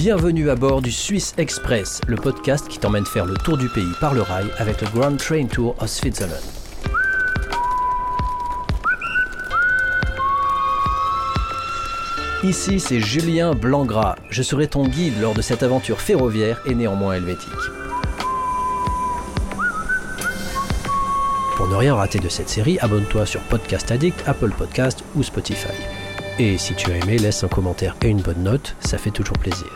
Bienvenue à bord du Swiss Express, le podcast qui t'emmène faire le tour du pays par le rail avec le Grand Train Tour of Switzerland. Ici, c'est Julien Blangras. Je serai ton guide lors de cette aventure ferroviaire et néanmoins helvétique. Pour ne rien rater de cette série, abonne-toi sur Podcast Addict, Apple Podcast ou Spotify. Et si tu as aimé, laisse un commentaire et une bonne note, ça fait toujours plaisir.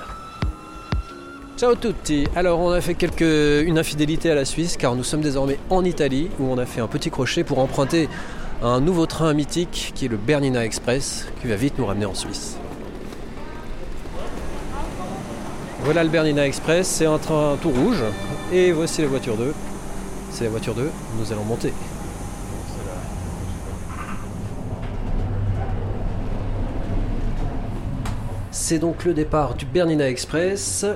Ciao tutti Alors on a fait quelques... une infidélité à la Suisse car nous sommes désormais en Italie où on a fait un petit crochet pour emprunter un nouveau train mythique qui est le Bernina Express qui va vite nous ramener en Suisse. Voilà le Bernina Express, c'est un train tout rouge et voici la voiture 2. C'est la voiture 2, nous allons monter. C'est donc le départ du Bernina Express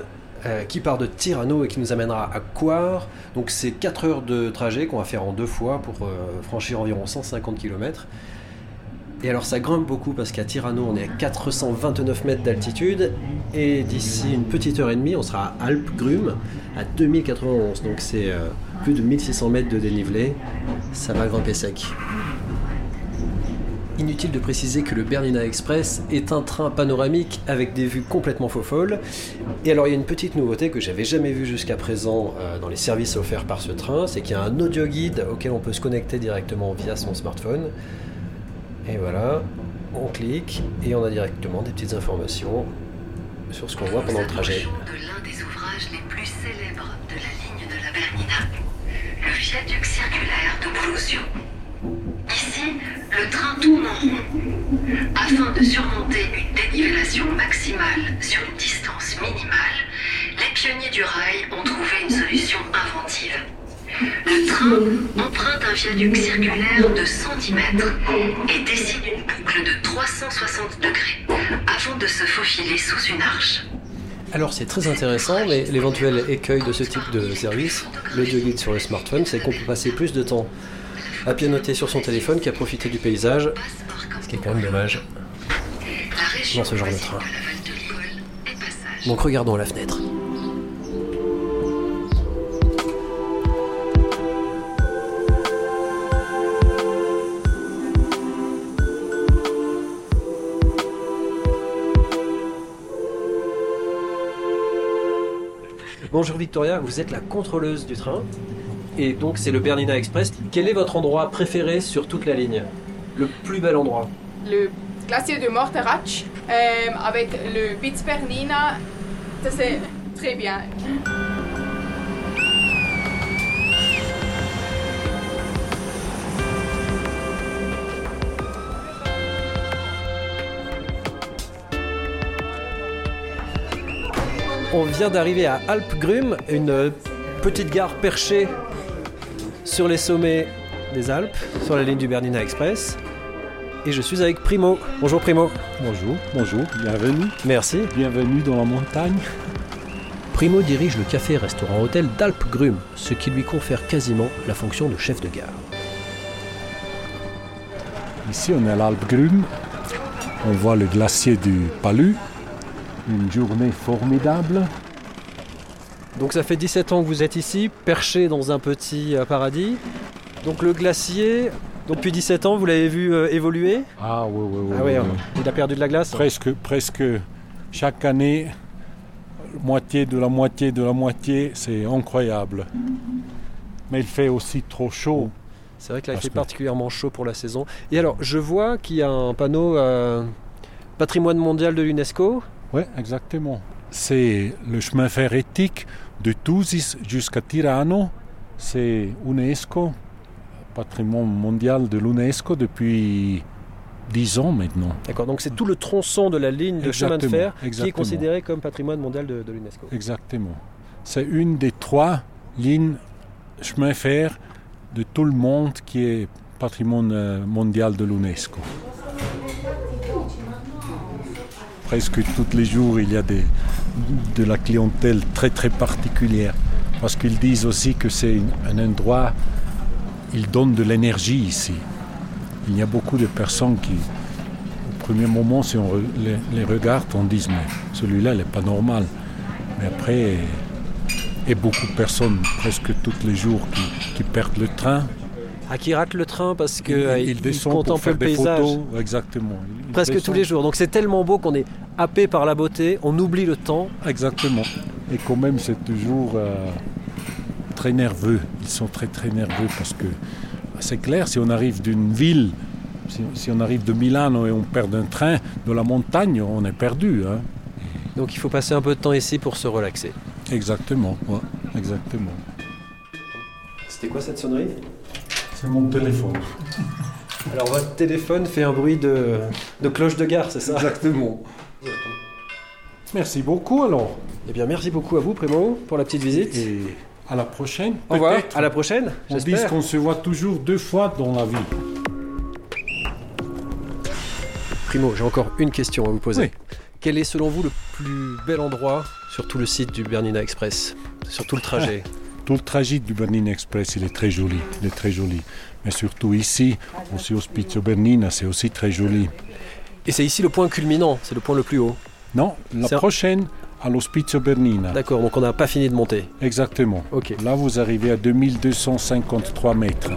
euh, qui part de Tirano et qui nous amènera à Coire. Donc c'est 4 heures de trajet qu'on va faire en deux fois pour euh, franchir environ 150 km. Et alors ça grimpe beaucoup parce qu'à Tirano on est à 429 mètres d'altitude et d'ici une petite heure et demie on sera à Alpes-Grume à 2091. Donc c'est euh, plus de 1600 mètres de dénivelé. Ça va grimper sec. Inutile de préciser que le Bernina Express est un train panoramique avec des vues complètement faux folles. Et alors il y a une petite nouveauté que j'avais jamais vue jusqu'à présent euh, dans les services offerts par ce train, c'est qu'il y a un audio guide auquel on peut se connecter directement via son smartphone. Et voilà, on clique et on a directement des petites informations sur ce qu'on voit pendant le trajet. de l'un des ouvrages les plus célèbres de la ligne de la Bernina, le viaduc circulaire de. Ici, le train tourne en rond. Afin de surmonter une dénivellation maximale sur une distance minimale, les pionniers du rail ont trouvé une solution inventive. Le train emprunte un viaduc circulaire de 110 mètres et dessine une boucle de 360 degrés avant de se faufiler sous une arche. Alors c'est très intéressant, mais l'éventuel écueil de ce type de service, l'audio guide sur le smartphone, c'est qu'on peut passer plus de temps à pianoter sur son téléphone qu'à profiter du paysage, ce qui est quand même dommage. Dans ce genre de train. Donc regardons la fenêtre. Bonjour Victoria, vous êtes la contrôleuse du train et donc c'est le Bernina Express. Quel est votre endroit préféré sur toute la ligne? Le plus bel endroit le glacier de Morteratsch euh, avec le Bitz Bernina. Ça c'est très bien. On vient d'arriver à Alpes-Grume, une petite gare perchée sur les sommets des Alpes, sur la ligne du Bernina Express. Et je suis avec Primo. Bonjour Primo. Bonjour, bonjour, bienvenue. Merci. Bienvenue dans la montagne. Primo dirige le café-restaurant-hôtel d'Alpes-Grume, ce qui lui confère quasiment la fonction de chef de gare. Ici, on est à l'Alpgrum. On voit le glacier du Palu. Une journée formidable. Donc ça fait 17 ans que vous êtes ici, perché dans un petit euh, paradis. Donc le glacier, donc depuis 17 ans, vous l'avez vu euh, évoluer? Ah oui, oui, oui. Ah oui, oui, hein. oui. il a perdu de la glace Presque, presque chaque année, moitié de la moitié de la moitié, c'est incroyable. Mais il fait aussi trop chaud. C'est vrai que là, il fait que- particulièrement chaud pour la saison. Et alors, je vois qu'il y a un panneau euh, patrimoine mondial de l'UNESCO. Oui, exactement. C'est le chemin fer éthique de Thusis jusqu'à Tirano. C'est UNESCO, patrimoine mondial de l'UNESCO depuis 10 ans maintenant. D'accord, donc c'est tout le tronçon de la ligne de chemin de Exactement, fer qui est considéré comme patrimoine mondial de, de l'UNESCO. Exactement. C'est une des trois lignes chemin fer de tout le monde qui est patrimoine euh, mondial de l'UNESCO. Presque tous les jours, il y a de la clientèle très très particulière. Parce qu'ils disent aussi que c'est un endroit, ils donnent de l'énergie ici. Il y a beaucoup de personnes qui premier moment, si on les, regarde, on dit mais celui-là, il n'est pas normal. Mais après, et beaucoup de personnes, presque tous les jours, qui perdent le train. Ah, qui rate le train parce que euh, il pour contemple faire le des paysage. photos. Exactement. Presque tous les jours. Donc c'est tellement beau qu'on est happé par la beauté, on oublie le temps. Exactement. Et quand même, c'est toujours euh, très nerveux. Ils sont très très nerveux parce que c'est clair, si on arrive d'une ville, si, si on arrive de Milano et on perd un train de la montagne, on est perdu. hein. Donc il faut passer un peu de temps ici pour se relaxer. Exactement. ouais, exactement. C'était quoi cette sonnerie? C'est mon téléphone. Alors votre téléphone fait un bruit de, de cloche de gare, c'est ça? Exactement. Merci beaucoup alors. Eh bien merci beaucoup à vous Primo pour la petite visite. Et à la prochaine. Au revoir, à la prochaine, On dit j'espère. qu'on se voit toujours deux fois dans la vie. Primo, j'ai encore une question à vous poser. Oui. Quel est selon vous le plus bel endroit sur tout le site du Bernina Express? Sur tout le trajet? Tout le trajet du Bernina Express, il est très joli. Il est très joli. Mais surtout ici, aussi au Spizio Bernina, c'est aussi très joli. Et c'est ici le point culminant, c'est le point le plus haut. Non, la prochaine, à l'Hospizio Bernina. D'accord, donc on n'a pas fini de monter. Exactement. Ok. Là, vous arrivez à 2253 mètres.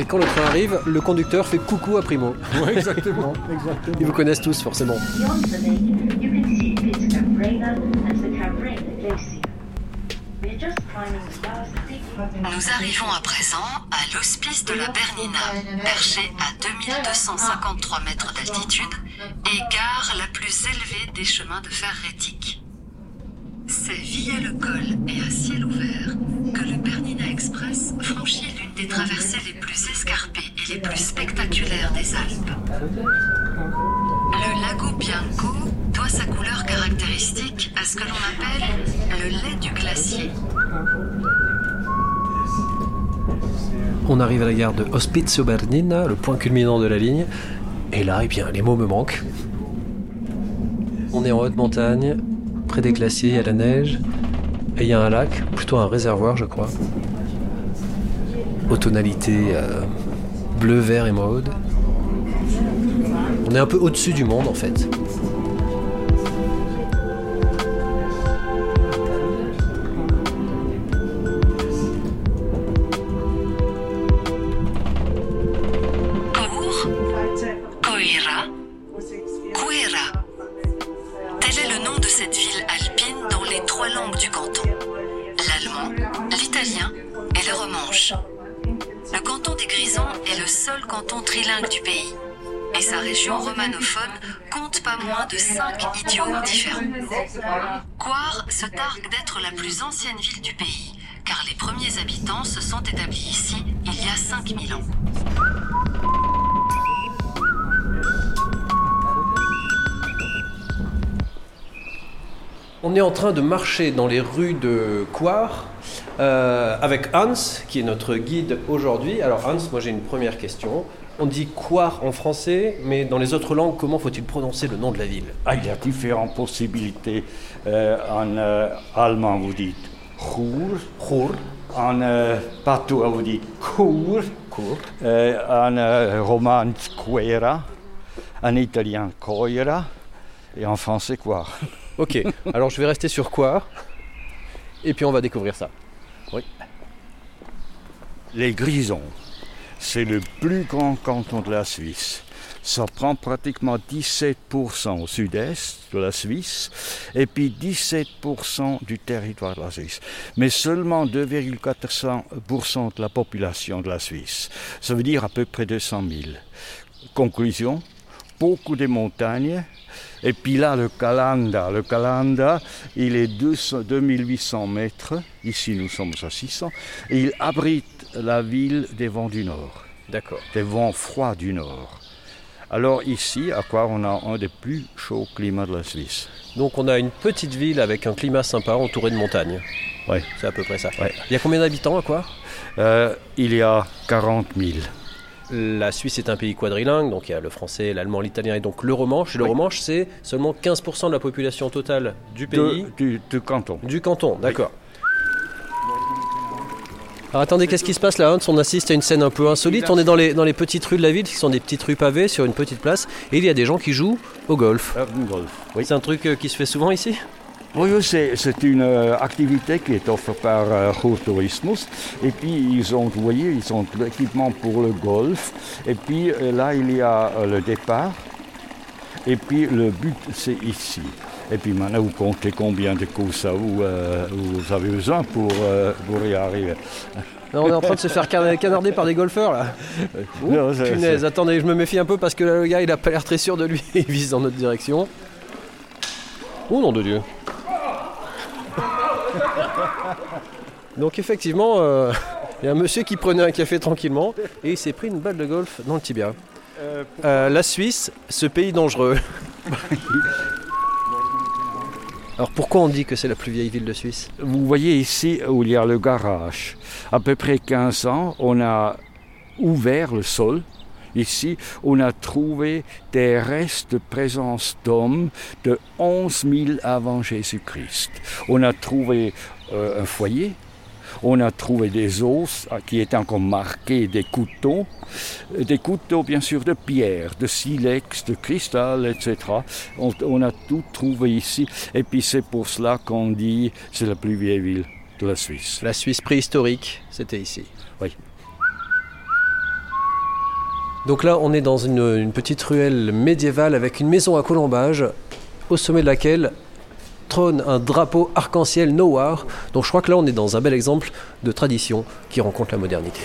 Et quand le train arrive, le conducteur fait coucou à Primo. Oui, exactement. exactement. Ils vous connaissent tous forcément. Nous arrivons à présent à l'hospice de la Bernina, perché à 2253 mètres d'altitude et gare la plus élevée des chemins de fer rétiques. C'est via le col et à ciel ouvert que le Bernina Express franchit des traversées les plus escarpées et les plus spectaculaires des Alpes. Le lago Bianco doit sa couleur caractéristique à ce que l'on appelle le lait du glacier. On arrive à la gare de Ospizio Bernina, le point culminant de la ligne. Et là, eh bien, les mots me manquent. On est en haute montagne, près des glaciers, il y a la neige. Et il y a un lac, plutôt un réservoir, je crois. Aux tonalités euh, bleu, vert et maude. On est un peu au-dessus du monde, en fait. Est le seul canton trilingue du pays. Et sa région romanophone compte pas moins de cinq idiomes différents. Coire se targue d'être la plus ancienne ville du pays, car les premiers habitants se sont établis ici il y a 5000 ans. On est en train de marcher dans les rues de Coire euh, avec Hans, qui est notre guide aujourd'hui. Alors Hans, moi j'ai une première question. On dit Coire en français, mais dans les autres langues, comment faut-il prononcer le nom de la ville? Ah, il y a différentes possibilités. Euh, en euh, allemand, vous dites Chur. Chur, En patois, vous dites Cour. Cour. En roman, Quera. En italien, Coira. Et en français, quoi? Ok, alors je vais rester sur Coire, et puis on va découvrir ça. Les Grisons, c'est le plus grand canton de la Suisse. Ça prend pratiquement 17% au sud-est de la Suisse et puis 17% du territoire de la Suisse. Mais seulement 2,4% de la population de la Suisse. Ça veut dire à peu près 200 000. Conclusion, beaucoup de montagnes. Et puis là, le Calanda. Le Calanda, il est 200 2800 mètres. Ici, nous sommes à 600. Et il abrite la ville des vents du nord, D'accord. des vents froids du nord. Alors ici, à quoi on a un des plus chauds climats de la Suisse. Donc on a une petite ville avec un climat sympa entouré de montagnes. Oui. C'est à peu près ça. Ouais. Il y a combien d'habitants à Coire Euh, il y a 40 000. La Suisse est un pays quadrilingue, donc il y a le français, l'allemand, l'italien et donc le romanche. Et le Oui. romanche, c'est seulement 15% de la population totale du De- pays, du, du canton. du canton, d'accord. Alors attendez, qu'est-ce qui se passe là Hans? On assiste à une scène un peu insolite. On est dans les, dans les petites rues de la ville, qui sont des petites rues pavées sur une petite place. Et il y a des gens qui jouent au golf. Euh, golf. Oui. C'est un truc euh, qui se fait souvent ici? Oui, c'est une euh, activité qui est offerte par euh, Tourismus. Et puis, ils ont, vous voyez, ils ont l'équipement pour le golf. Et puis, euh, là, il y a le départ. Et puis, le but, c'est ici. Et puis, maintenant, vous comptez combien de courses à vous, euh, vous avez besoin pour, euh, pour y arriver. Non, On est en train de se faire canarder par des golfeurs là. Ouh, Non, punaise, attendez, je me méfie un peu parce que là, le gars il a pas l'air très sûr de lui. Il vise dans notre direction. Oh nom de Dieu. Donc effectivement, euh, il y a un monsieur qui prenait un café tranquillement et il s'est pris une balle de golf dans le tibia. Euh, la Suisse, ce pays dangereux. Alors pourquoi on dit que c'est la plus vieille ville de Suisse? Vous voyez ici où il y a le garage. À peu près 15 ans, on a ouvert le sol. Ici, on a trouvé des restes de présence d'hommes de 11 000 avant Jésus-Christ. On a trouvé euh, un foyer. On a trouvé des os qui étaient encore marqués, des couteaux, Euh, des couteaux bien sûr de pierre, de silex, de cristal, etc. On, on a tout trouvé ici. Et puis c'est pour cela qu'on dit c'est la plus vieille ville de la Suisse. La Suisse préhistorique, c'était ici. Oui. Donc là, on est dans une, une petite ruelle médiévale avec une maison à colombage, au sommet de laquelle trône un drapeau arc-en-ciel Nowar. Donc je crois que là, on est dans un bel exemple de tradition qui rencontre la modernité.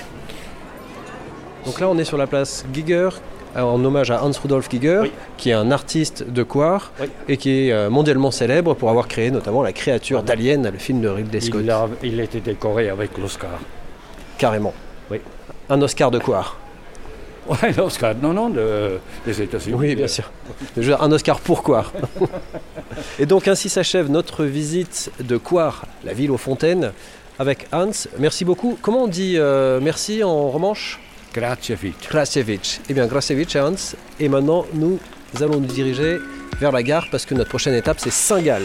Donc là, on est sur la place Giger, euh, en hommage à Hans Rudolf Giger, Oui. qui est un artiste de Coire Oui. et qui est euh, mondialement célèbre pour avoir créé notamment la créature d'Alien, le film de Ridley Scott. Il a, il a été décoré avec l'Oscar. Carrément. Oui. Un Oscar de Coire. Ouais, l'Oscar, non, non, de- des États-Unis. Oui, bien sûr. Un Oscar pour Coire. Et donc ainsi s'achève notre visite de Coire, la ville aux fontaines, avec Hans. Merci beaucoup. Comment on dit euh, merci en romanche? Gracevic. Krasevich. Eh bien, Krasevich et Hans. Et maintenant, nous allons nous diriger vers la gare parce que notre prochaine étape, c'est Saint-Gall.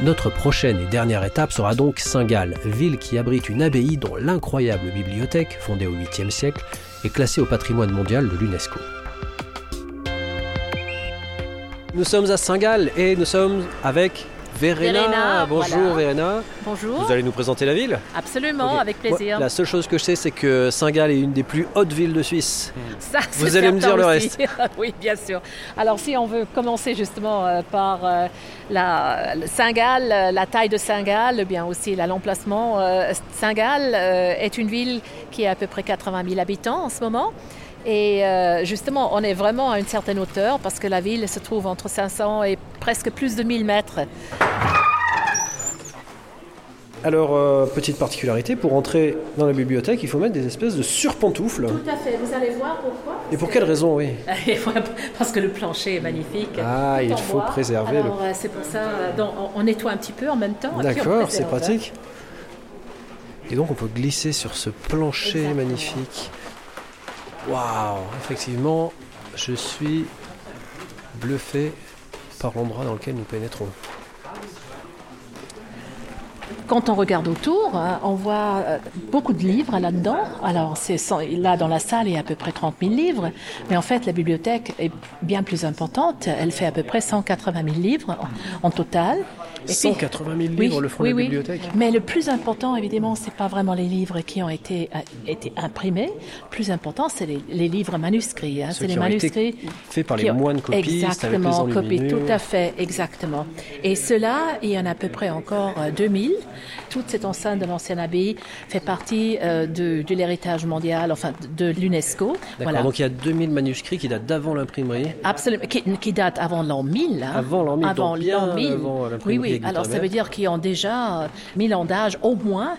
Notre prochaine et dernière étape sera donc Saint-Gall, ville qui abrite une abbaye dont l'incroyable bibliothèque, fondée au 8e siècle, est classée au patrimoine mondial de l'UNESCO. Nous sommes à Saint-Gall et nous sommes avec Verena. Verena, Bonjour voilà. Verena. Bonjour. Vous allez nous présenter la ville Absolument, avec plaisir. Moi, la seule chose que je sais, c'est que Saint-Gall est une des plus hautes villes de Suisse. Ça, c'est Vous allez me dire le aussi. oui, bien sûr. Alors, si on veut commencer justement euh, par euh, la Saint-Gall, euh, la taille de Saint-Gall, bien aussi l'emplacement. euh, Saint-Gall est une ville qui a à peu près 80 000 habitants en ce moment. Et euh, justement, on est vraiment à une certaine hauteur parce que la ville se trouve entre 500 et presque plus de 1000 mètres. Alors, euh, petite particularité, pour entrer dans la bibliothèque, il faut mettre des espèces de surpantoufles. Tout à fait. Vous allez voir pourquoi Et pour quelle raison, oui Parce que le plancher est magnifique. Ah, il faut bois. préserver le- Alors, euh, c'est pour ça, donc, on, on nettoie un petit peu en même temps. D'accord, c'est pratique. Et donc, on peut glisser sur ce plancher Exactement. magnifique. Waouh Effectivement, je suis bluffé par l'endroit dans lequel nous pénétrons. Quand on regarde autour, hein, on voit euh, beaucoup de livres là-dedans. Alors, c'est là, dans la salle, il y a à peu près 30 000 livres. Mais en fait, la bibliothèque est bien plus importante. Elle fait à peu près 180 000 livres en total. Et puis- 180 000 Oui, livres le font oui, la oui. bibliothèque. Mais le plus important, évidemment, c'est pas vraiment les livres qui ont été, euh, été imprimés. Le plus important, c'est les, les livres manuscrits. hein. C'est les manuscrits faits par les qui ont- moines copistes avec les Exactement, copies, tout à fait, exactement. Et cela, il y en a à peu près encore euh, 2000. Toute cette enceinte de l'ancienne abbaye fait partie euh, de, de l'héritage mondial, enfin de l'UNESCO. Voilà. donc il y a 2000 manuscrits qui datent d'avant l'imprimerie. Absolument, qui, qui date avant l'an 1000. hein. Avant l'an 1000, Avant l'an 1000. avant Oui, oui. Alors ça veut dire qu'ils ont déjà euh, 1000 ans d'âge au moins.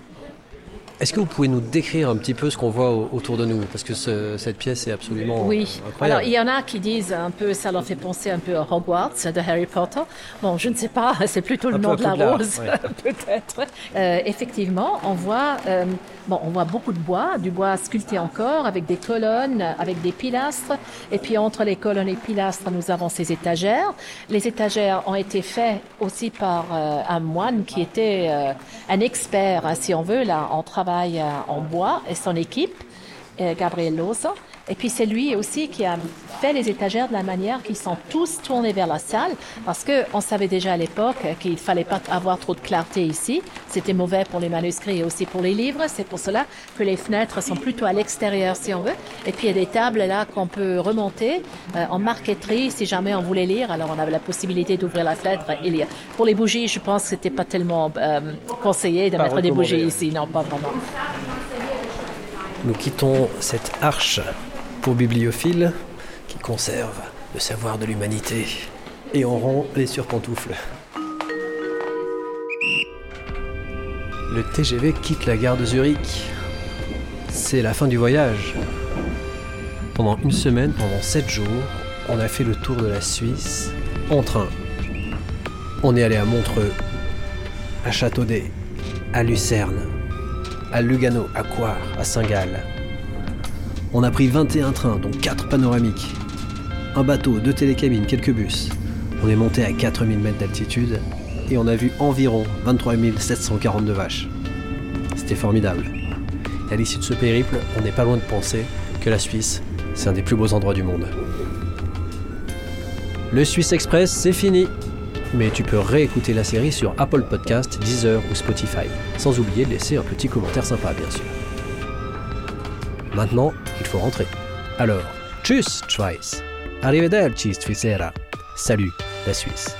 Est-ce que vous pouvez nous décrire un petit peu ce qu'on voit au- autour de nous Parce que ce- cette pièce est absolument Oui. incroyable. Alors, il y en a qui disent un peu, ça leur fait penser un peu à Hogwarts de Harry Potter. Bon, je ne sais pas, c'est plutôt le Un nom de la rose, ouais. peut-être. Euh, effectivement, on voit, euh, bon, on voit beaucoup de bois, du bois sculpté encore, avec des colonnes, avec des pilastres. Et puis, entre les colonnes et pilastres, nous avons ces étagères. Les étagères ont été faites aussi par euh, un moine qui était euh, un expert, hein, si on veut, là, en travail euh, en bois et son équipe. euh, Gabriel Loza. Et puis c'est lui aussi qui a fait les étagères de la manière qu'ils sont tous tournés vers la salle, parce que on savait déjà à l'époque qu'il fallait pas avoir trop de clarté ici. C'était mauvais pour les manuscrits et aussi pour les livres. C'est pour cela que les fenêtres sont plutôt à l'extérieur, si on veut. Et puis il y a des tables là qu'on peut remonter euh, en marqueterie si jamais on voulait lire. Alors on avait la possibilité d'ouvrir la fenêtre et lire. Pour les bougies, je pense que c'était pas tellement euh, conseillé de Pas mettre des bougies ici. Non, pas vraiment. Nous quittons cette arche pour bibliophile qui conserve le savoir de l'humanité et on rend les surpantoufles. Le TGV quitte la gare de Zurich. C'est la fin du voyage. Pendant une semaine, pendant sept jours, on a fait le tour de la Suisse en train. On est allé à Montreux, à Châteaudet, à Lucerne, à Lugano, à Coire, à Saint-Gall. On a pris 21 trains, dont 4 panoramiques. Un bateau, deux télécabines, quelques bus. On est monté à 4000 mètres d'altitude et on a vu environ 23 742 vaches. C'était formidable. Et à l'issue de ce périple, on n'est pas loin de penser que la Suisse, c'est un des plus beaux endroits du monde. Le Suisse Express, c'est fini. Mais tu peux réécouter la série sur Apple Podcast, Deezer ou Spotify, sans oublier de laisser un petit commentaire sympa, bien sûr. Maintenant, il faut rentrer. Alors, tchuss, Schweiz. Arrivederci, Svizzera. Salut, la Suisse.